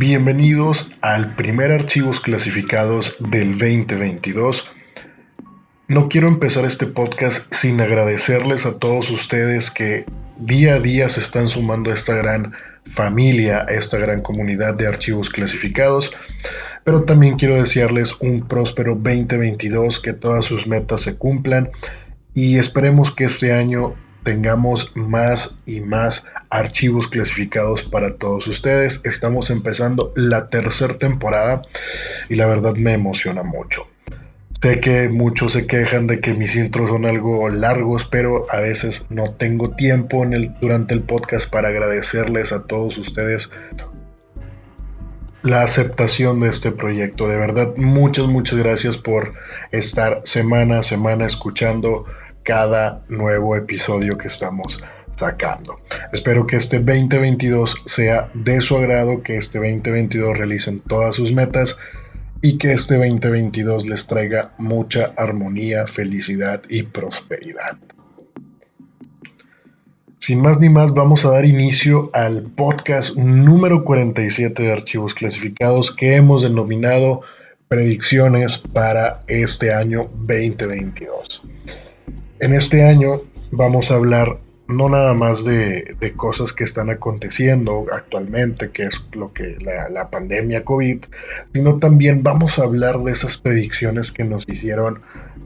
Bienvenidos al primer archivos clasificados del 2022. No quiero empezar este podcast sin agradecerles a todos ustedes que día a día se están sumando a esta gran familia, a esta gran comunidad de archivos clasificados, pero también quiero desearles un próspero 2022, que todas sus metas se cumplan y esperemos que este año tengamos más y más archivos clasificados para todos ustedes. Estamos empezando la tercera temporada y la verdad me emociona mucho. Sé que muchos se quejan de que mis intros son algo largos, pero a veces no tengo tiempo en el, durante el podcast para agradecerles a todos ustedes la aceptación de este proyecto. De verdad, muchas, muchas gracias por estar semana a semana escuchando cada nuevo episodio que estamos sacando. Espero que este 2022 sea de su agrado, que este 2022 realicen todas sus metas y que este 2022 les traiga mucha armonía, felicidad y prosperidad. Sin más ni más, vamos a dar inicio al podcast número 47 de archivos clasificados que hemos denominado predicciones para este año 2022. En este año vamos a hablar no nada más de, cosas que están aconteciendo actualmente, que es lo que la, pandemia COVID, sino también vamos a hablar de esas predicciones que nos hicieron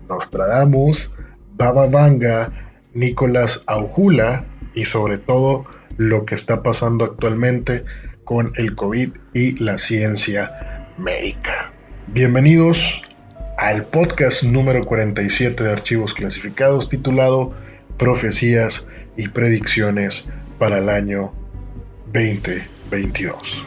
Nostradamus, Baba Vanga, Nicolás Aujula y sobre todo lo que está pasando actualmente con el COVID y la ciencia médica. Bienvenidos al podcast número 47 de archivos clasificados titulado Profecías y predicciones para el año 2022.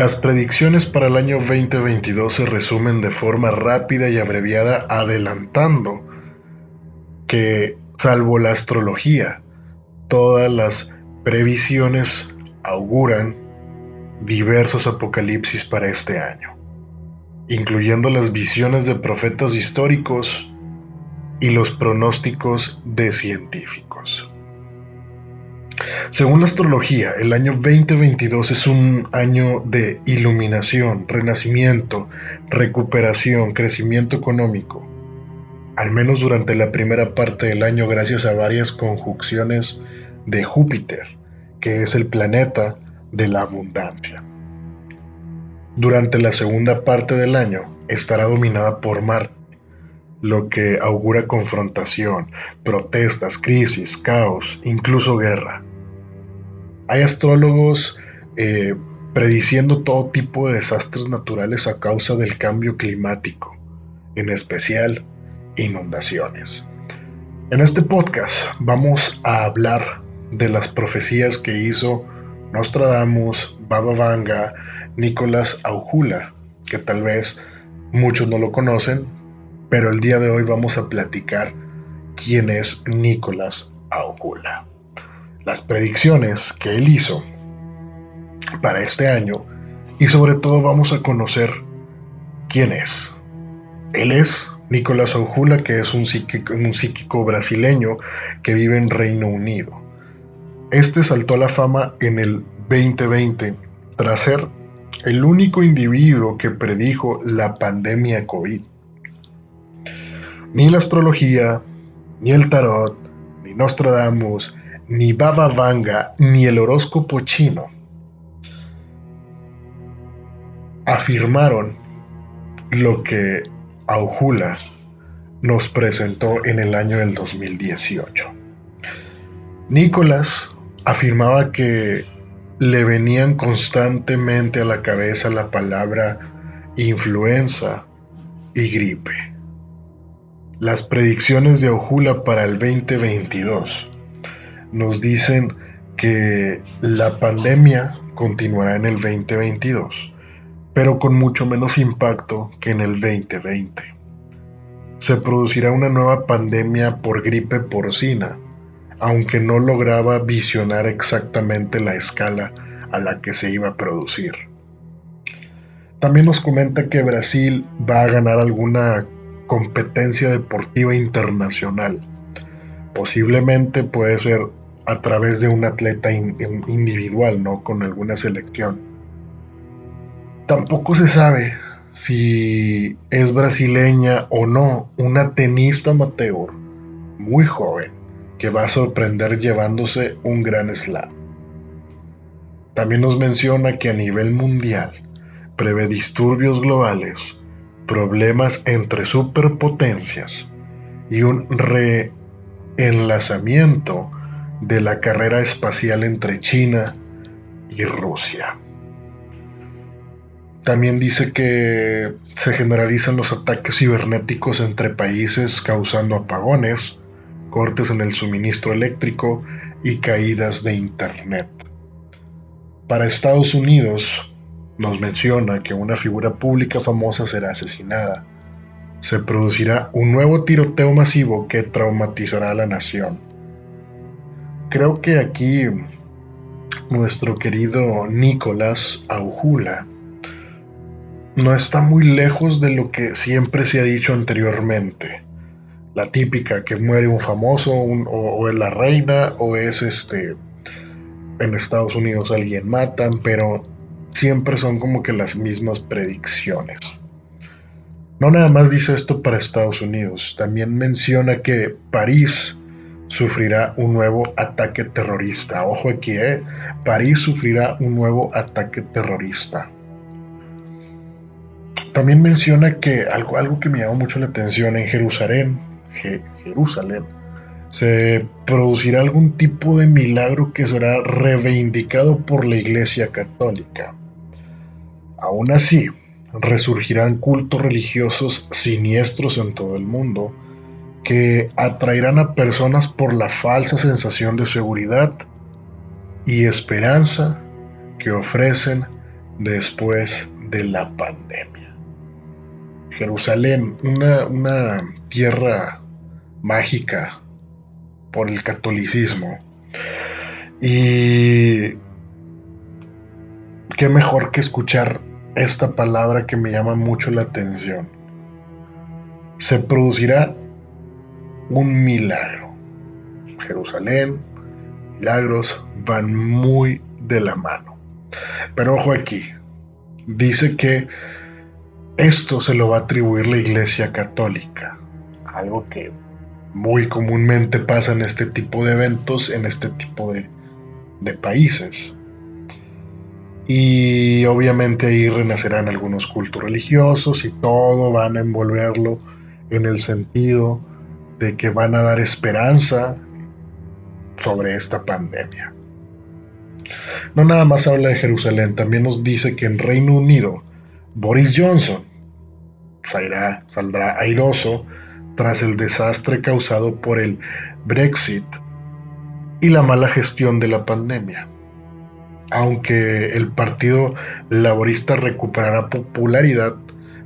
Las predicciones para el año 2022 se resumen de forma rápida y abreviada adelantando que, salvo la astrología, todas las previsiones auguran diversos apocalipsis para este año, incluyendo las visiones de profetas históricos y los pronósticos de científicos. Según la astrología, el año 2022 es un año de iluminación, renacimiento, recuperación, crecimiento económico, al menos durante la primera parte del año gracias a varias conjunciones de Júpiter, que es el planeta de la abundancia. Durante la segunda parte del año estará dominada por Marte, lo que augura confrontación, protestas, crisis, caos, incluso guerra. Hay astrólogos eh, prediciendo todo tipo de desastres naturales a causa del cambio climático, en especial inundaciones. En este podcast vamos a hablar de las profecías que hizo Nostradamus, Baba Vanga, Nicolás Aujula, que tal vez muchos no lo conocen, pero el día de hoy vamos a platicar quién es Nicolás Aujula las predicciones que él hizo para este año y sobre todo vamos a conocer quién es. Él es Nicolás Aujula, que es un psíquico, un psíquico brasileño que vive en Reino Unido. Este saltó a la fama en el 2020 tras ser el único individuo que predijo la pandemia COVID. Ni la astrología, ni el tarot, ni Nostradamus, ni Baba Vanga, ni el horóscopo chino afirmaron lo que Aujula nos presentó en el año del 2018. Nicolás afirmaba que le venían constantemente a la cabeza la palabra influenza y gripe. Las predicciones de Ojula para el 2022 nos dicen que la pandemia continuará en el 2022, pero con mucho menos impacto que en el 2020. Se producirá una nueva pandemia por gripe porcina, aunque no lograba visionar exactamente la escala a la que se iba a producir. También nos comenta que Brasil va a ganar alguna competencia deportiva internacional. Posiblemente puede ser a través de un atleta individual, ¿no? Con alguna selección. Tampoco se sabe si es brasileña o no una tenista amateur muy joven que va a sorprender llevándose un gran slam. También nos menciona que a nivel mundial prevé disturbios globales, problemas entre superpotencias y un reenlazamiento de la carrera espacial entre China y Rusia. También dice que se generalizan los ataques cibernéticos entre países causando apagones, cortes en el suministro eléctrico y caídas de Internet. Para Estados Unidos, nos menciona que una figura pública famosa será asesinada. Se producirá un nuevo tiroteo masivo que traumatizará a la nación. Creo que aquí nuestro querido Nicolás Aujula no está muy lejos de lo que siempre se ha dicho anteriormente la típica que muere un famoso o, es la reina o es este en Estados Unidos alguien matan, pero siempre son como que las mismas predicciones. No nada más dice esto para Estados Unidos, también menciona que París sufrirá un nuevo ataque terrorista. Ojo aquí, ¿eh? París sufrirá un nuevo ataque terrorista. También menciona que algo, algo que me llamó mucho la atención en Jerusalén, Jerusalén, se producirá algún tipo de milagro que será reivindicado por la Iglesia Católica. Aún así, resurgirán cultos religiosos siniestros en todo el mundo que atraerán a personas por la falsa sensación de seguridad y esperanza que ofrecen después de la pandemia. Jerusalén, una, una tierra mágica por el catolicismo. Y qué mejor que escuchar esta palabra que me llama mucho la atención. Se producirá un milagro. Jerusalén, milagros van muy de la mano. Pero ojo aquí, dice que esto se lo va a atribuir la Iglesia Católica algo que muy comúnmente pasa en este tipo de eventos, en este tipo de, países. Y obviamente ahí renacerán algunos cultos religiosos y todo van a envolverlo en el sentido de que van a dar esperanza sobre esta pandemia. No nada más habla de Jerusalén, también nos dice que en Reino Unido Boris Johnson saldrá, saldrá airoso tras el desastre causado por el Brexit y la mala gestión de la pandemia. Aunque el Partido Laborista recuperará popularidad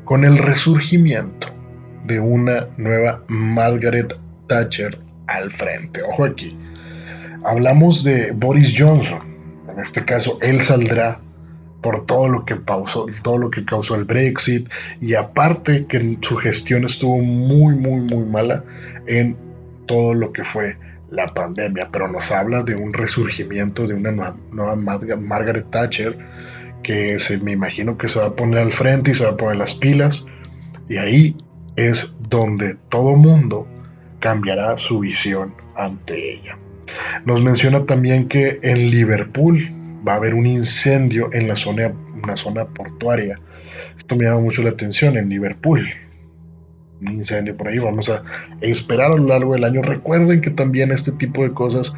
con el resurgimiento de una nueva Margaret Thatcher al frente. Ojo aquí. Hablamos de Boris Johnson. En este caso, él saldrá por todo lo que pausó, todo lo que causó el Brexit y aparte que su gestión estuvo muy muy muy mala en todo lo que fue la pandemia, pero nos habla de un resurgimiento de una nueva, Margaret Thatcher que se me imagino que se va a poner al frente y se va a poner las pilas y ahí es donde todo mundo cambiará su visión ante ella. Nos menciona también que en Liverpool va a haber un incendio en la zona, una zona portuaria. Esto me llama mucho la atención en Liverpool. Un incendio por ahí. Vamos a esperar a lo largo del año. Recuerden que también este tipo de cosas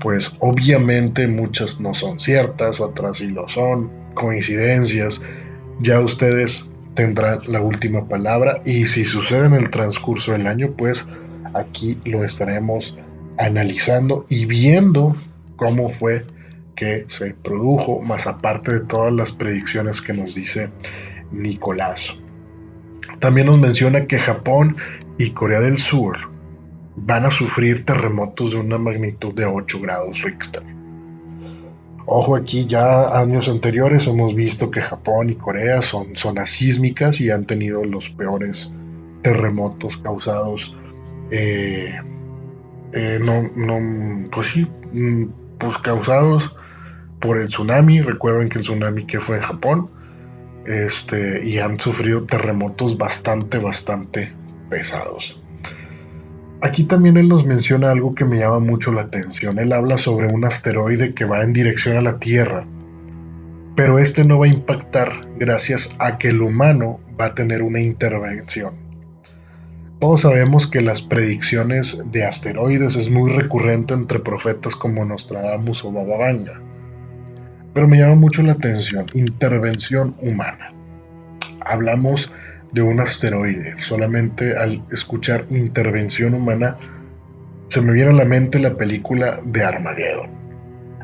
pues obviamente muchas no son ciertas, otras sí lo son, coincidencias, ya ustedes tendrán la última palabra y si sucede en el transcurso del año, pues aquí lo estaremos analizando y viendo cómo fue que se produjo, más aparte de todas las predicciones que nos dice Nicolás. También nos menciona que Japón y Corea del Sur van a sufrir terremotos de una magnitud de 8 grados Richter. Ojo aquí, ya años anteriores hemos visto que Japón y Corea son zonas sísmicas y han tenido los peores terremotos causados, eh, eh, no, no, pues sí, mm, pues causados por el tsunami. Recuerden que el tsunami que fue en Japón, este, y han sufrido terremotos bastante, bastante pesados. Aquí también él nos menciona algo que me llama mucho la atención. Él habla sobre un asteroide que va en dirección a la Tierra, pero este no va a impactar gracias a que el humano va a tener una intervención. Todos sabemos que las predicciones de asteroides es muy recurrente entre profetas como Nostradamus o Baba Vanga. Pero me llama mucho la atención, intervención humana. Hablamos de un asteroide. Solamente al escuchar intervención humana se me viene a la mente la película de Armageddon.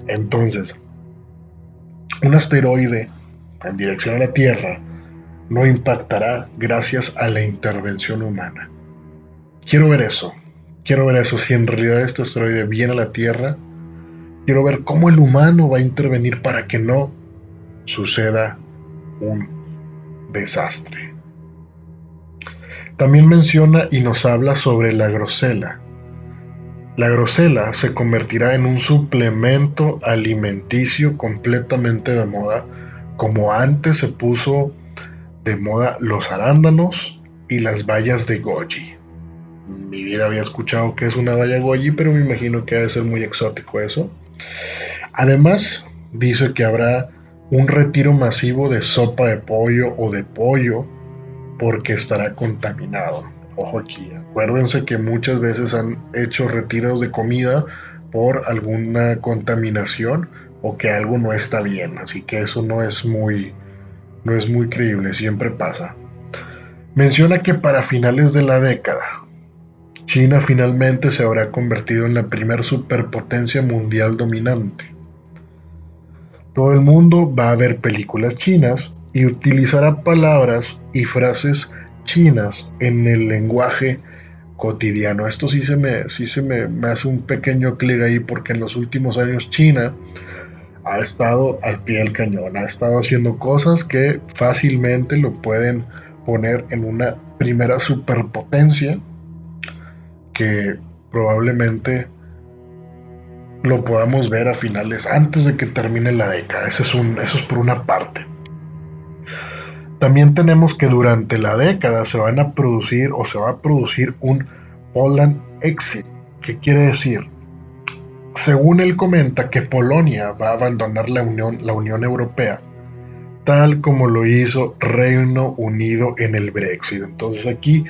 Entonces, un asteroide en dirección a la Tierra no impactará gracias a la intervención humana. Quiero ver eso. Quiero ver eso. Si en realidad este asteroide viene a la Tierra, quiero ver cómo el humano va a intervenir para que no suceda un desastre. También menciona y nos habla sobre la grosela. La grosela se convertirá en un suplemento alimenticio completamente de moda, como antes se puso de moda los arándanos y las bayas de goji. Mi vida había escuchado que es una baya goji, pero me imagino que debe ser muy exótico eso. Además, dice que habrá un retiro masivo de sopa de pollo o de pollo porque estará contaminado. Ojo aquí, acuérdense que muchas veces han hecho retiros de comida por alguna contaminación o que algo no está bien, así que eso no es muy no es muy creíble, siempre pasa. Menciona que para finales de la década China finalmente se habrá convertido en la primer superpotencia mundial dominante. Todo el mundo va a ver películas chinas y utilizará palabras y frases chinas en el lenguaje cotidiano. Esto sí se me, sí se me, hace un pequeño clic ahí porque en los últimos años China ha estado al pie del cañón, ha estado haciendo cosas que fácilmente lo pueden poner en una primera superpotencia que probablemente lo podamos ver a finales antes de que termine la década. Eso es, un, eso es por una parte. También tenemos que durante la década se van a producir o se va a producir un Poland Exit. ¿Qué quiere decir? Según él comenta que Polonia va a abandonar la Unión, la Unión Europea, tal como lo hizo Reino Unido en el Brexit. Entonces aquí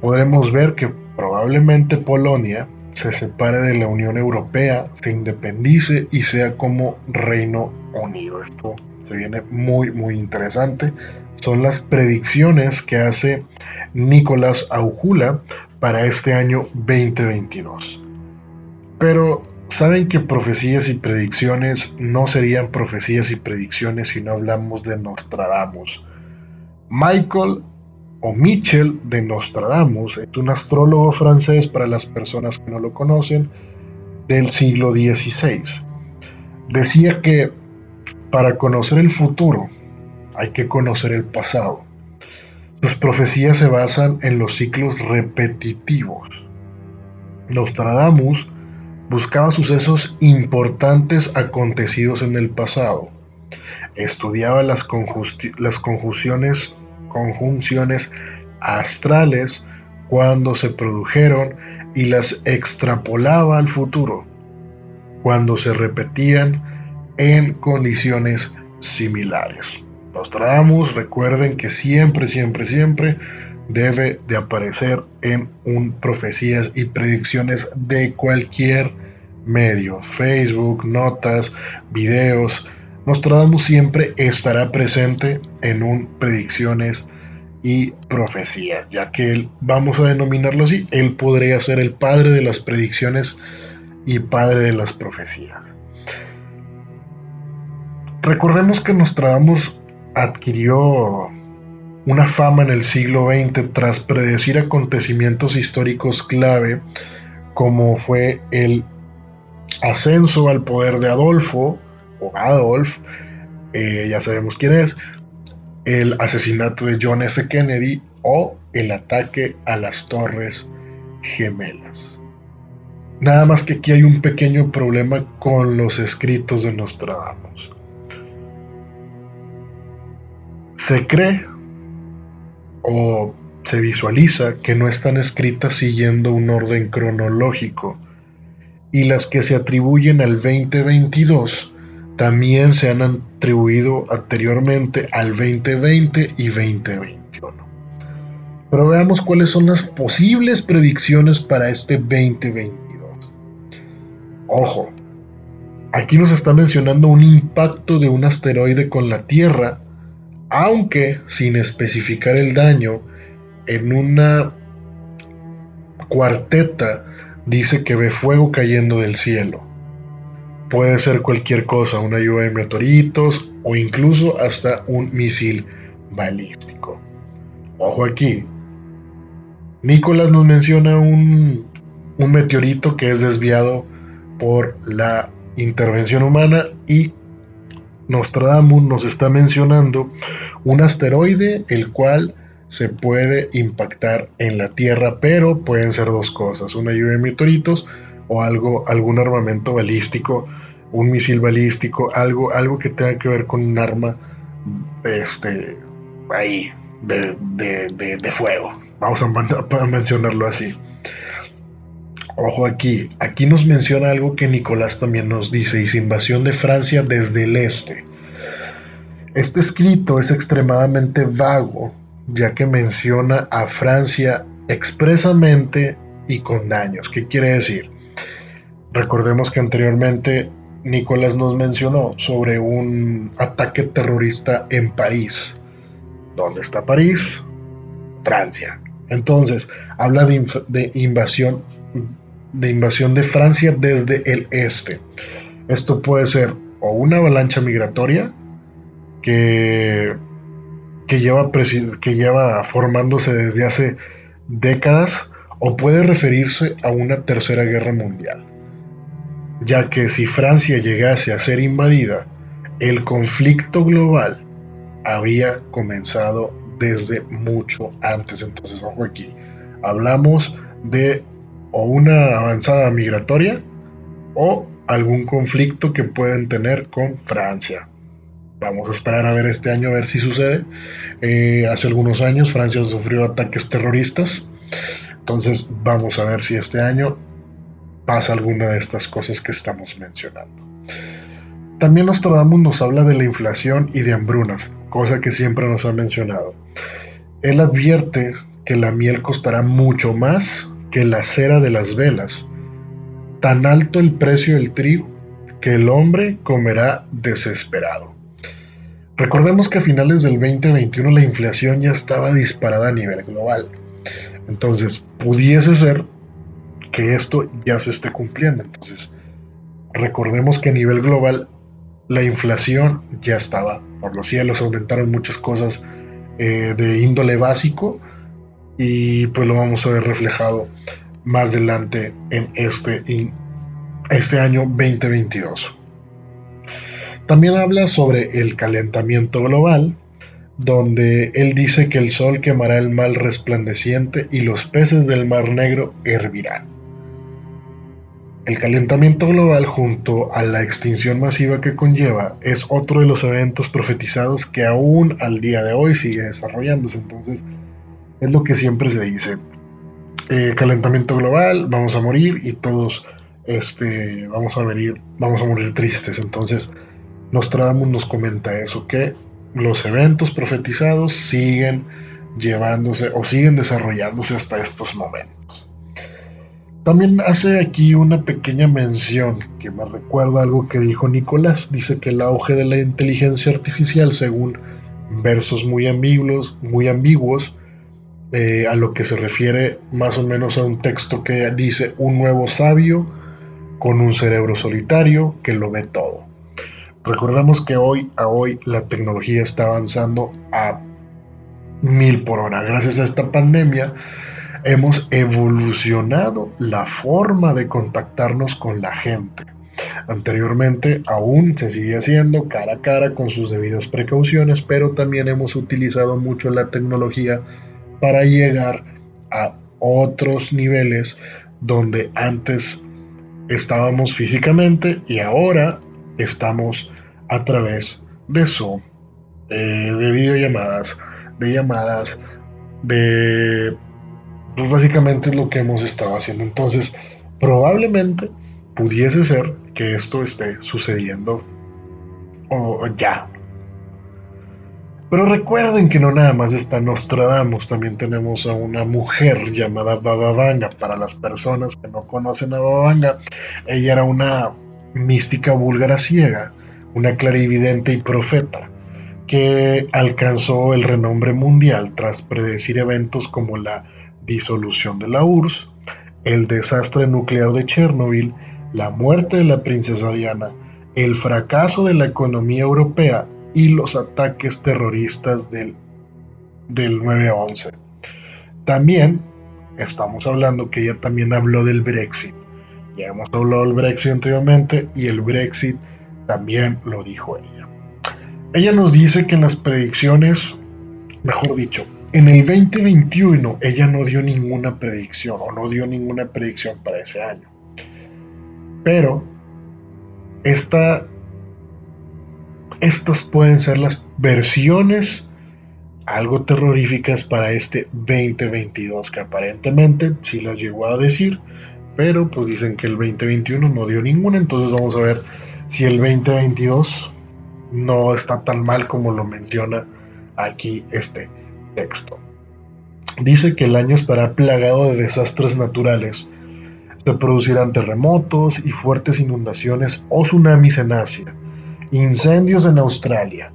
podremos ver que probablemente Polonia se separe de la Unión Europea, se independice y sea como Reino Unido. Esto se viene muy, muy interesante. Son las predicciones que hace Nicolás Aujula para este año 2022. Pero saben que profecías y predicciones no serían profecías y predicciones si no hablamos de Nostradamus. Michael o Michel de Nostradamus es un astrólogo francés para las personas que no lo conocen del siglo XVI. Decía que para conocer el futuro hay que conocer el pasado. Sus profecías se basan en los ciclos repetitivos. Nostradamus buscaba sucesos importantes acontecidos en el pasado. Estudiaba las, conjunciones astrales cuando se produjeron y las extrapolaba al futuro, cuando se repetían en condiciones similares. Nostradamus, recuerden que siempre, siempre, siempre debe de aparecer en un profecías y predicciones de cualquier medios, Facebook, notas, videos, Nostradamus siempre estará presente en un predicciones y profecías, ya que vamos a denominarlo así, él podría ser el padre de las predicciones y padre de las profecías. Recordemos que Nostradamus adquirió una fama en el siglo XX tras predecir acontecimientos históricos clave como fue el ascenso al poder de Adolfo o Adolf, eh, ya sabemos quién es, el asesinato de John F. Kennedy o el ataque a las Torres Gemelas. Nada más que aquí hay un pequeño problema con los escritos de Nostradamus. Se cree o se visualiza que no están escritas siguiendo un orden cronológico y las que se atribuyen al 2022 también se han atribuido anteriormente al 2020 y 2021. Pero veamos cuáles son las posibles predicciones para este 2022. Ojo, aquí nos está mencionando un impacto de un asteroide con la Tierra aunque sin especificar el daño, en una cuarteta dice que ve fuego cayendo del cielo. Puede ser cualquier cosa, una lluvia de meteoritos o incluso hasta un misil balístico. Ojo aquí. Nicolás nos menciona un, un meteorito que es desviado por la intervención humana y Nostradamus nos está mencionando un asteroide el cual se puede impactar en la Tierra, pero pueden ser dos cosas, una lluvia de meteoritos o algo, algún armamento balístico, un misil balístico, algo, algo que tenga que ver con un arma este, ahí, de, de, fuego. Vamos a mencionarlo así. Ojo aquí, aquí nos menciona algo que Nicolás también nos dice, dice invasión de Francia desde el este. Este escrito es extremadamente vago, ya que menciona a Francia expresamente y con daños. ¿Qué quiere decir? Recordemos que anteriormente Nicolás nos mencionó sobre un ataque terrorista en París. ¿Dónde está París? Francia. Entonces, habla de, de invasión de invasión de Francia desde el este. Esto puede ser o una avalancha migratoria que, que, lleva, que lleva formándose desde hace décadas o puede referirse a una tercera guerra mundial, ya que si Francia llegase a ser invadida, el conflicto global habría comenzado desde mucho antes. Entonces, ojo aquí, hablamos de o una avanzada migratoria o algún conflicto que pueden tener con Francia. Vamos a esperar a ver este año, a ver si sucede. Eh, hace algunos años Francia sufrió ataques terroristas. Entonces vamos a ver si este año pasa alguna de estas cosas que estamos mencionando. También Nostradamus nos habla de la inflación y de hambrunas, cosa que siempre nos ha mencionado. Él advierte que la miel costará mucho más que la cera de las velas. Tan alto el precio del trigo que el hombre comerá desesperado. Recordemos que a finales del 2021 la inflación ya estaba disparada a nivel global. Entonces, pudiese ser que esto ya se esté cumpliendo. Entonces, recordemos que a nivel global la inflación ya estaba por los cielos, aumentaron muchas cosas eh, de índole básico y pues lo vamos a ver reflejado más adelante en este, este año 2022. También habla sobre el calentamiento global, donde él dice que el sol quemará el mal resplandeciente y los peces del mar negro hervirán. El calentamiento global junto a la extinción masiva que conlleva es otro de los eventos profetizados que aún al día de hoy sigue desarrollándose. Entonces, es lo que siempre se dice. Eh, calentamiento global, vamos a morir y todos este, vamos, a venir, vamos a morir tristes. Entonces, Nostradamus nos comenta eso, que los eventos profetizados siguen llevándose o siguen desarrollándose hasta estos momentos. También hace aquí una pequeña mención que me recuerda algo que dijo Nicolás. Dice que el auge de la inteligencia artificial, según versos muy ambiguos, muy ambiguos eh, a lo que se refiere más o menos a un texto que dice un nuevo sabio con un cerebro solitario que lo ve todo. Recordemos que hoy a hoy la tecnología está avanzando a mil por hora. Gracias a esta pandemia hemos evolucionado la forma de contactarnos con la gente. Anteriormente aún se sigue haciendo cara a cara con sus debidas precauciones, pero también hemos utilizado mucho la tecnología para llegar a otros niveles donde antes estábamos físicamente y ahora estamos a través de Zoom, eh, de videollamadas, de llamadas, de pues básicamente es lo que hemos estado haciendo. Entonces, probablemente pudiese ser que esto esté sucediendo o ya. Pero recuerden que no nada más está Nostradamus, también tenemos a una mujer llamada Baba Vanga. Para las personas que no conocen a Baba Vanga, ella era una mística búlgara ciega, una clarividente y profeta que alcanzó el renombre mundial tras predecir eventos como la disolución de la URSS, el desastre nuclear de Chernobyl, la muerte de la princesa Diana, el fracaso de la economía europea y los ataques terroristas del, del 9-11. También estamos hablando que ella también habló del Brexit. Ya hemos hablado del Brexit anteriormente y el Brexit también lo dijo ella. Ella nos dice que en las predicciones, mejor dicho, en el 2021 ella no dio ninguna predicción o no dio ninguna predicción para ese año. Pero esta, estas pueden ser las versiones algo terroríficas para este 2022 que aparentemente sí las llegó a decir, pero pues dicen que el 2021 no dio ninguna, entonces vamos a ver si el 2022 no está tan mal como lo menciona aquí este texto. Dice que el año estará plagado de desastres naturales. Se producirán terremotos y fuertes inundaciones o tsunamis en Asia, incendios en Australia,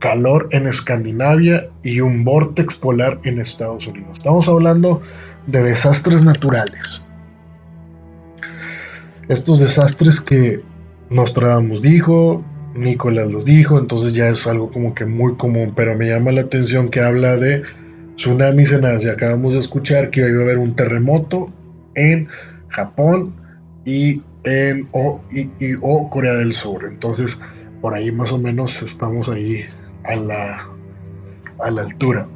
calor en Escandinavia y un vortex polar en Estados Unidos. Estamos hablando de desastres naturales. Estos desastres que Nostradamus dijo, Nicolás los dijo, entonces ya es algo como que muy común, pero me llama la atención que habla de tsunamis en Asia. Acabamos de escuchar que iba a haber un terremoto en Japón y o, o Corea del Sur. Entonces, por ahí más o menos estamos ahí a la, a la altura.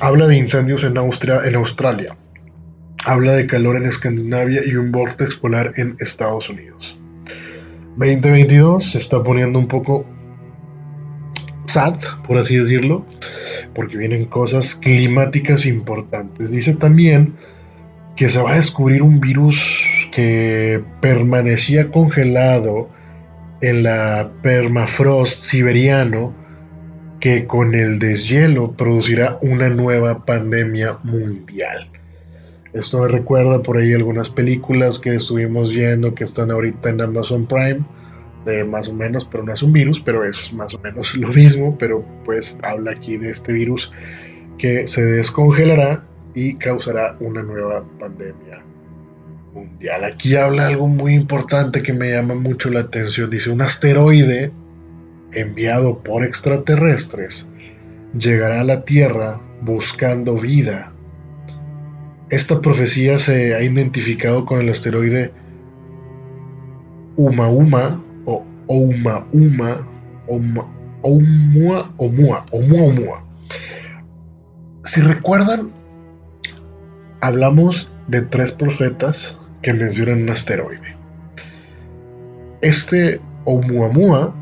Habla de incendios en, Austria, en Australia. Habla de calor en Escandinavia y un vortex polar en Estados Unidos. 2022 se está poniendo un poco sad, por así decirlo, porque vienen cosas climáticas importantes. Dice también que se va a descubrir un virus que permanecía congelado en la permafrost siberiano que con el deshielo producirá una nueva pandemia mundial. Esto me recuerda por ahí algunas películas que estuvimos viendo que están ahorita en Amazon Prime, de más o menos, pero no es un virus, pero es más o menos lo mismo, pero pues habla aquí de este virus que se descongelará y causará una nueva pandemia Aquí habla algo muy importante que me llama mucho la atención. Dice, un asteroide enviado por extraterrestres llegará a la Tierra buscando vida esta profecía se ha identificado con el asteroide Umauma o Oumauma Oumuamua Oumuamua Oumuamua. Si recuerdan, hablamos de tres profetas que mencionan un asteroide. Este Oumuamua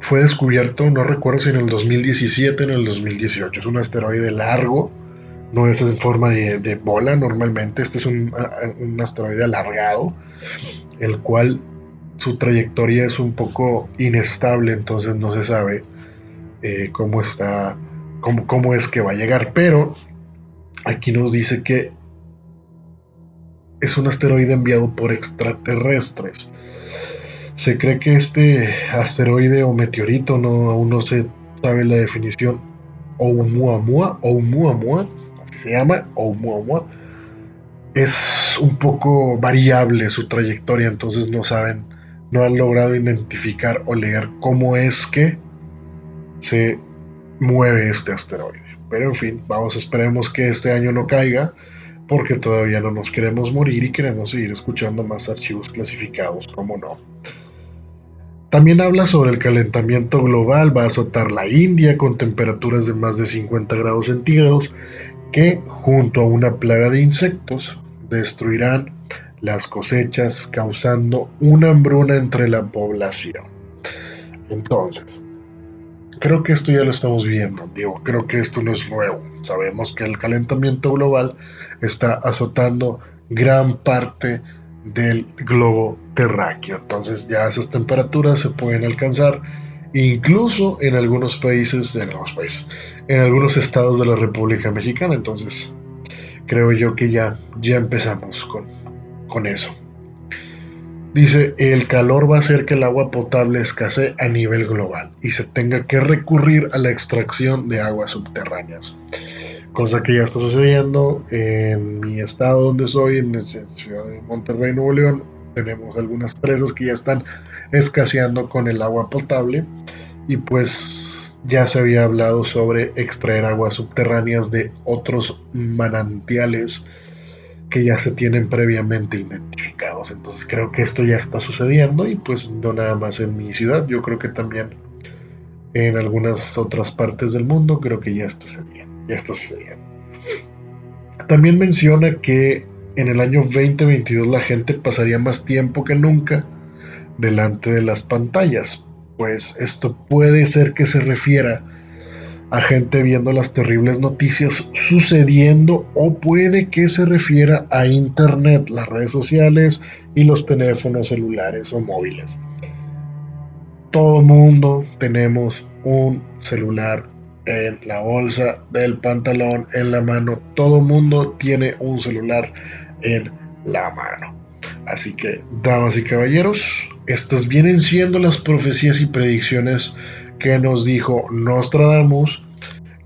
fue descubierto, no recuerdo si en el 2017 o en el 2018. Es un asteroide largo, no es en forma de, bola normalmente, este es un, asteroide alargado, el cual su trayectoria es un poco inestable, entonces no se sabe eh, cómo está, cómo, cómo es que va a llegar, pero aquí nos dice que es un asteroide enviado por extraterrestres. Se cree que este asteroide o meteorito, no, aún no se sabe la definición, Oumuamua, Oumuamua, así se llama, Oumuamua, es un poco variable su trayectoria, entonces no saben, no han logrado identificar o leer cómo es que se mueve este asteroide. Pero en fin, vamos, esperemos que este año no caiga, porque todavía no nos queremos morir y queremos seguir escuchando más archivos clasificados, como no. También habla sobre el calentamiento global, va a azotar la India con temperaturas de más de 50 grados centígrados, que junto a una plaga de insectos destruirán las cosechas, causando una hambruna entre la población. Entonces, creo que esto ya lo estamos viendo, digo, creo que esto no es nuevo. Sabemos que el calentamiento global está azotando gran parte del globo terráqueo. Entonces ya esas temperaturas se pueden alcanzar incluso en algunos países, en algunos países, en algunos estados de la República Mexicana. Entonces, creo yo que ya, ya empezamos con, con eso. Dice, el calor va a hacer que el agua potable escasee a nivel global y se tenga que recurrir a la extracción de aguas subterráneas. Cosa que ya está sucediendo en mi estado donde soy, en la ciudad de Monterrey, Nuevo León. Tenemos algunas presas que ya están escaseando con el agua potable y pues ya se había hablado sobre extraer aguas subterráneas de otros manantiales que ya se tienen previamente identificados. Entonces creo que esto ya está sucediendo y pues no nada más en mi ciudad, yo creo que también en algunas otras partes del mundo creo que ya está sucediendo. Ya está sucediendo. También menciona que en el año 2022 la gente pasaría más tiempo que nunca delante de las pantallas, pues esto puede ser que se refiera a gente viendo las terribles noticias sucediendo o puede que se refiera a Internet, las redes sociales y los teléfonos celulares o móviles. Todo mundo tenemos un celular en la bolsa del pantalón, en la mano. Todo mundo tiene un celular en la mano. Así que, damas y caballeros, estas vienen siendo las profecías y predicciones que nos dijo Nostradamus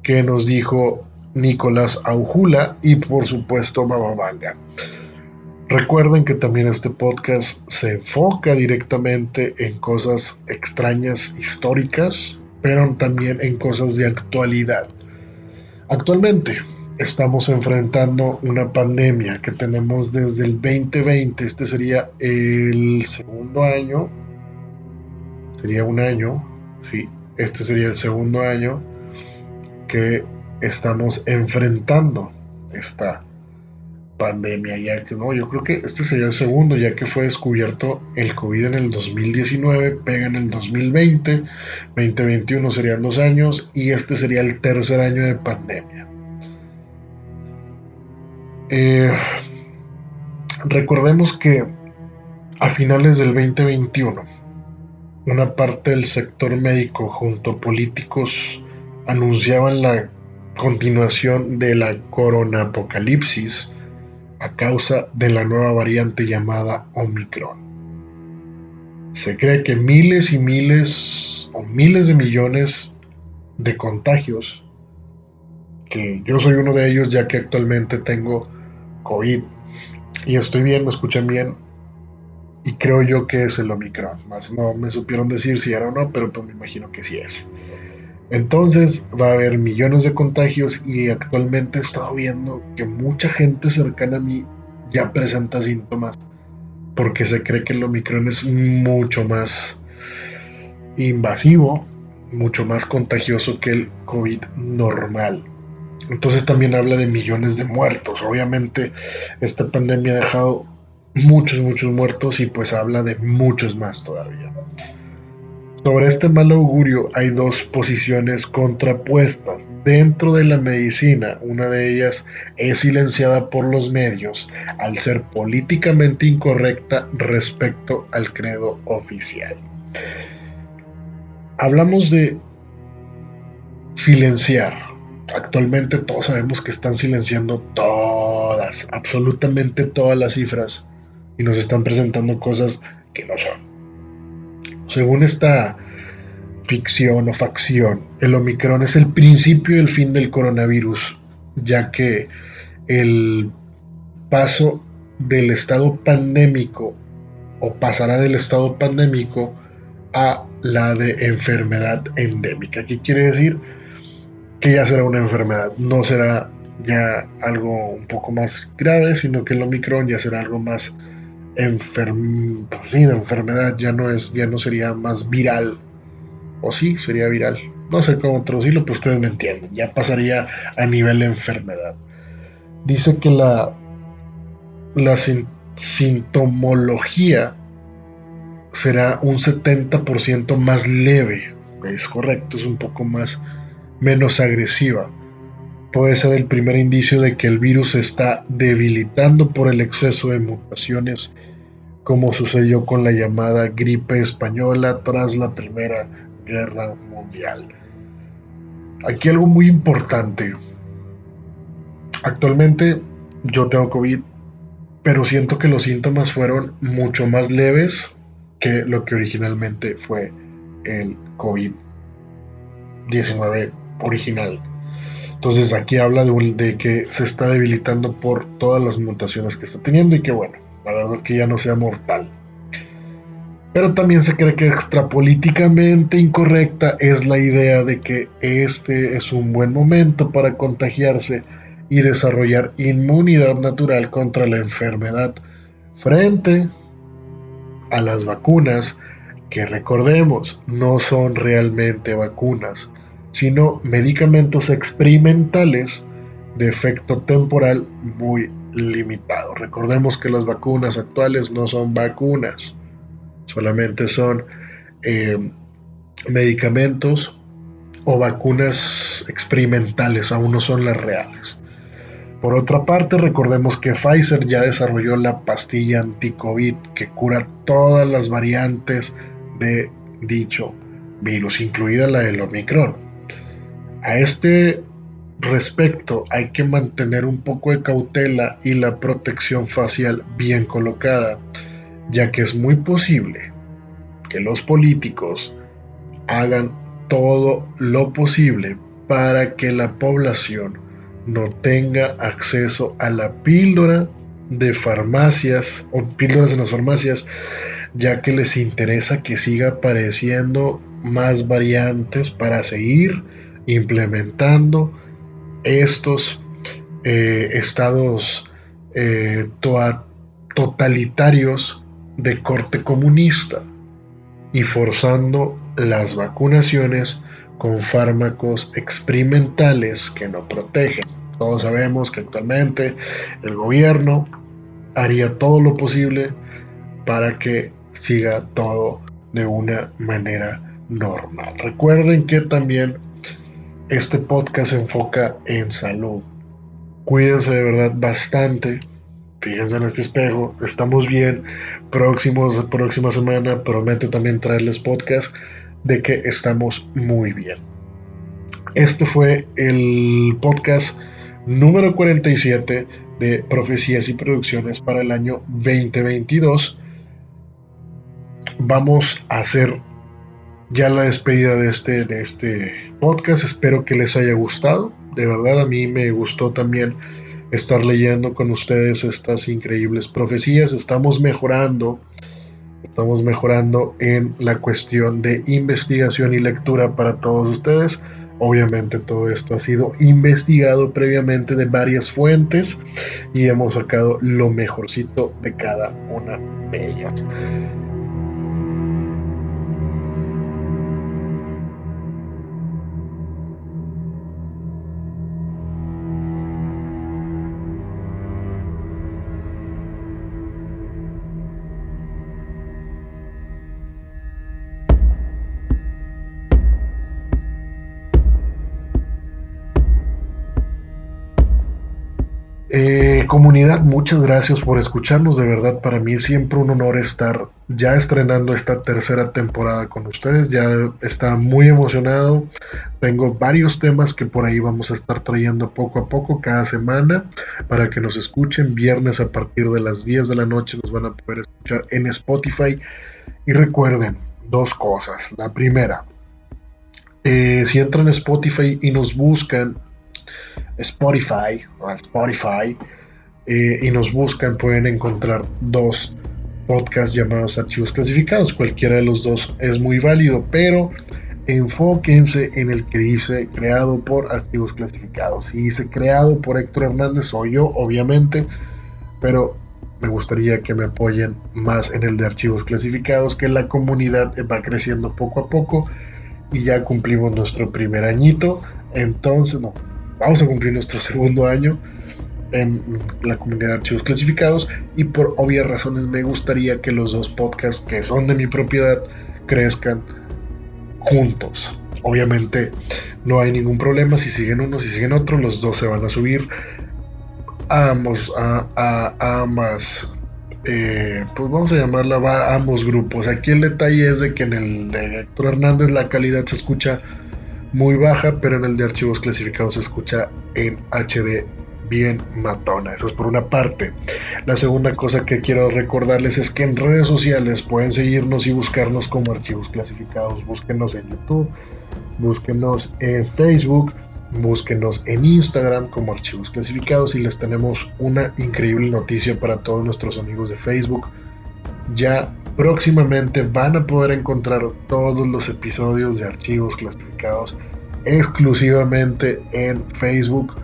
que nos dijo Nicolás Aujula y por supuesto Mamamanga. Recuerden que también este podcast se enfoca directamente en cosas extrañas, históricas, pero también en cosas de actualidad. Actualmente estamos enfrentando una pandemia que tenemos desde el 2020, este sería el segundo año, sería un año, sí, este sería el segundo año que estamos enfrentando esta pandemia, ya que no, yo creo que este sería el segundo, ya que fue descubierto el COVID en el 2019, pega en el 2020, 2021 serían dos años y este sería el tercer año de pandemia. Eh, recordemos que a finales del 2021, una parte del sector médico junto a políticos anunciaban la continuación de la corona apocalipsis a causa de la nueva variante llamada Omicron. Se cree que miles y miles o miles de millones de contagios, que yo soy uno de ellos ya que actualmente tengo COVID y estoy bien, me escuchan bien, y creo yo que es el Omicron. Más no me supieron decir si era o no, pero pues me imagino que sí es. Entonces va a haber millones de contagios y actualmente he estado viendo que mucha gente cercana a mí ya presenta síntomas porque se cree que el Omicron es mucho más invasivo, mucho más contagioso que el COVID normal. Entonces también habla de millones de muertos. Obviamente esta pandemia ha dejado muchos, muchos muertos y pues habla de muchos más todavía. Sobre este mal augurio hay dos posiciones contrapuestas dentro de la medicina. Una de ellas es silenciada por los medios al ser políticamente incorrecta respecto al credo oficial. Hablamos de silenciar. Actualmente todos sabemos que están silenciando todas, absolutamente todas las cifras y nos están presentando cosas que no son. Según esta ficción o facción, el Omicron es el principio y el fin del coronavirus, ya que el paso del estado pandémico o pasará del estado pandémico a la de enfermedad endémica. ¿Qué quiere decir? Que ya será una enfermedad, no será ya algo un poco más grave, sino que el Omicron ya será algo más enferm pues enfermedad, ya no es, ya no sería más viral. O sí, sería viral. No sé cómo traducirlo, pero ustedes me entienden. Ya pasaría a nivel de enfermedad. Dice que la, la sintomología será un 70% más leve. Es correcto, es un poco más menos agresiva. Puede ser el primer indicio de que el virus se está debilitando por el exceso de mutaciones, como sucedió con la llamada gripe española tras la Primera Guerra Mundial. Aquí algo muy importante. Actualmente yo tengo COVID, pero siento que los síntomas fueron mucho más leves que lo que originalmente fue el COVID-19 original. Entonces aquí habla de, de, que se está debilitando por todas las mutaciones que está teniendo y que bueno, es que ya no sea mortal. Pero también se cree que extrapolíticamente incorrecta es la idea de que este es un buen momento para contagiarse y desarrollar inmunidad natural contra la enfermedad frente a las vacunas, que recordemos, no son realmente vacunas, sino medicamentos experimentales de efecto temporal muy limitado. Recordemos que las vacunas actuales no son vacunas, solamente son eh, medicamentos o vacunas experimentales, aún no son las reales. Por otra parte, recordemos que Pfizer ya desarrolló la pastilla anti-COVID que cura todas las variantes de dicho virus, incluida la del Omicron. A este respecto hay que mantener un poco de cautela y la protección facial bien colocada, ya que es muy posible que los políticos hagan todo lo posible para que la población no tenga acceso a la píldora de farmacias o píldoras en las farmacias, ya que les interesa que siga apareciendo más variantes para seguir implementando estos eh, estados eh, totalitarios de corte comunista y forzando las vacunaciones con fármacos experimentales que no protegen. Todos sabemos que actualmente el gobierno haría todo lo posible para que siga todo de una manera normal. Recuerden que también este podcast se enfoca en salud. Cuídense de verdad bastante. Fíjense en este espejo. Estamos bien. Próximos, próxima semana prometo también traerles podcast de que estamos muy bien. Este fue el podcast número 47 de Profecías y Producciones para el año 2022. Vamos a hacer ya la despedida de este, de este podcast. Espero que les haya gustado. De verdad, a mí me gustó también estar leyendo con ustedes estas increíbles profecías. Estamos mejorando, estamos mejorando en la cuestión de investigación y lectura para todos ustedes. Obviamente todo esto ha sido investigado previamente de varias fuentes y hemos sacado lo mejorcito de cada una de ellas. Muchas gracias por escucharnos. De verdad, para mí es siempre un honor estar ya estrenando esta tercera temporada con ustedes. Ya está muy emocionado. Tengo varios temas que por ahí vamos a estar trayendo poco a poco cada semana para que nos escuchen. Viernes a partir de las 10 de la noche nos van a poder escuchar en Spotify. Y recuerden dos cosas. La primera, eh, si entran a Spotify y nos buscan Spotify, Spotify, eh, y nos buscan, pueden encontrar dos podcasts llamados archivos clasificados. Cualquiera de los dos es muy válido, pero enfóquense en el que dice creado por archivos clasificados. Si dice creado por Héctor Hernández, soy yo, obviamente, pero me gustaría que me apoyen más en el de archivos clasificados, que la comunidad va creciendo poco a poco y ya cumplimos nuestro primer añito. Entonces, no, vamos a cumplir nuestro segundo año en la comunidad de archivos clasificados y por obvias razones me gustaría que los dos podcasts que son de mi propiedad crezcan juntos. Obviamente no hay ningún problema si siguen uno, si siguen otro, los dos se van a subir a ambos, a, a, ambas, eh, pues vamos a llamarla a ambos grupos. Aquí el detalle es de que en el de Héctor Hernández la calidad se escucha muy baja, pero en el de archivos clasificados se escucha en HD bien matona. Eso es por una parte. La segunda cosa que quiero recordarles es que en redes sociales pueden seguirnos y buscarnos como archivos clasificados. Búsquenos en YouTube, búsquenos en Facebook, búsquenos en Instagram como archivos clasificados y les tenemos una increíble noticia para todos nuestros amigos de Facebook. Ya próximamente van a poder encontrar todos los episodios de archivos clasificados exclusivamente en Facebook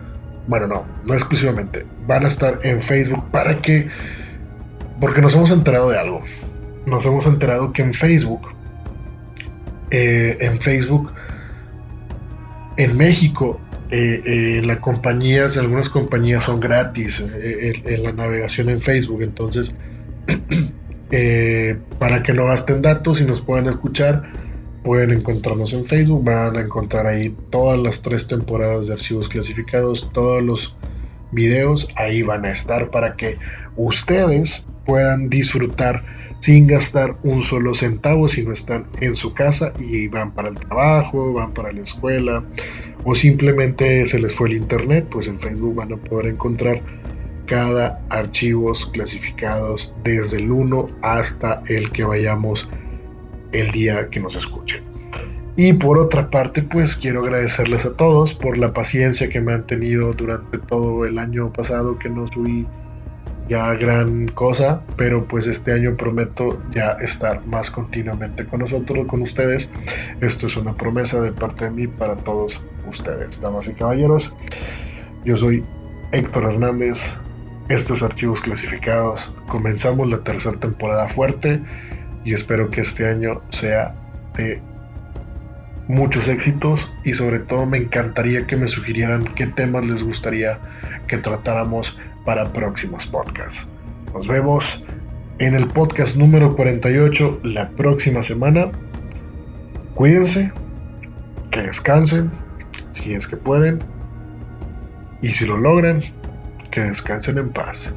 bueno, no, no exclusivamente, van a estar en Facebook para que, porque nos hemos enterado de algo, nos hemos enterado que en Facebook, eh, en Facebook, en México, eh, eh, las compañías, algunas compañías son gratis en la navegación en Facebook, entonces, para que no gasten datos y nos puedan escuchar, pueden encontrarnos en Facebook, van a encontrar ahí todas las tres temporadas de archivos clasificados, todos los videos ahí van a estar para que ustedes puedan disfrutar sin gastar un solo centavo si no están en su casa y van para el trabajo, van para la escuela o simplemente se les fue el internet, pues en Facebook van a poder encontrar cada archivos clasificados desde el 1 hasta el que vayamos el día que nos escuchen. Y por otra parte, pues quiero agradecerles a todos por la paciencia que me han tenido durante todo el año pasado, que no subí ya gran cosa, pero pues este año prometo ya estar más continuamente con nosotros, con ustedes. Esto es una promesa de parte de mí para todos ustedes, damas y caballeros. Yo soy Héctor Hernández, estos archivos clasificados. Comenzamos la tercera temporada fuerte y espero que este año sea de muchos éxitos y sobre todo me encantaría que me sugirieran qué temas les gustaría que tratáramos para próximos podcasts. Nos vemos en el podcast número 48 la próxima semana. Cuídense, que descansen, si es que pueden, y si lo logran, que descansen en paz.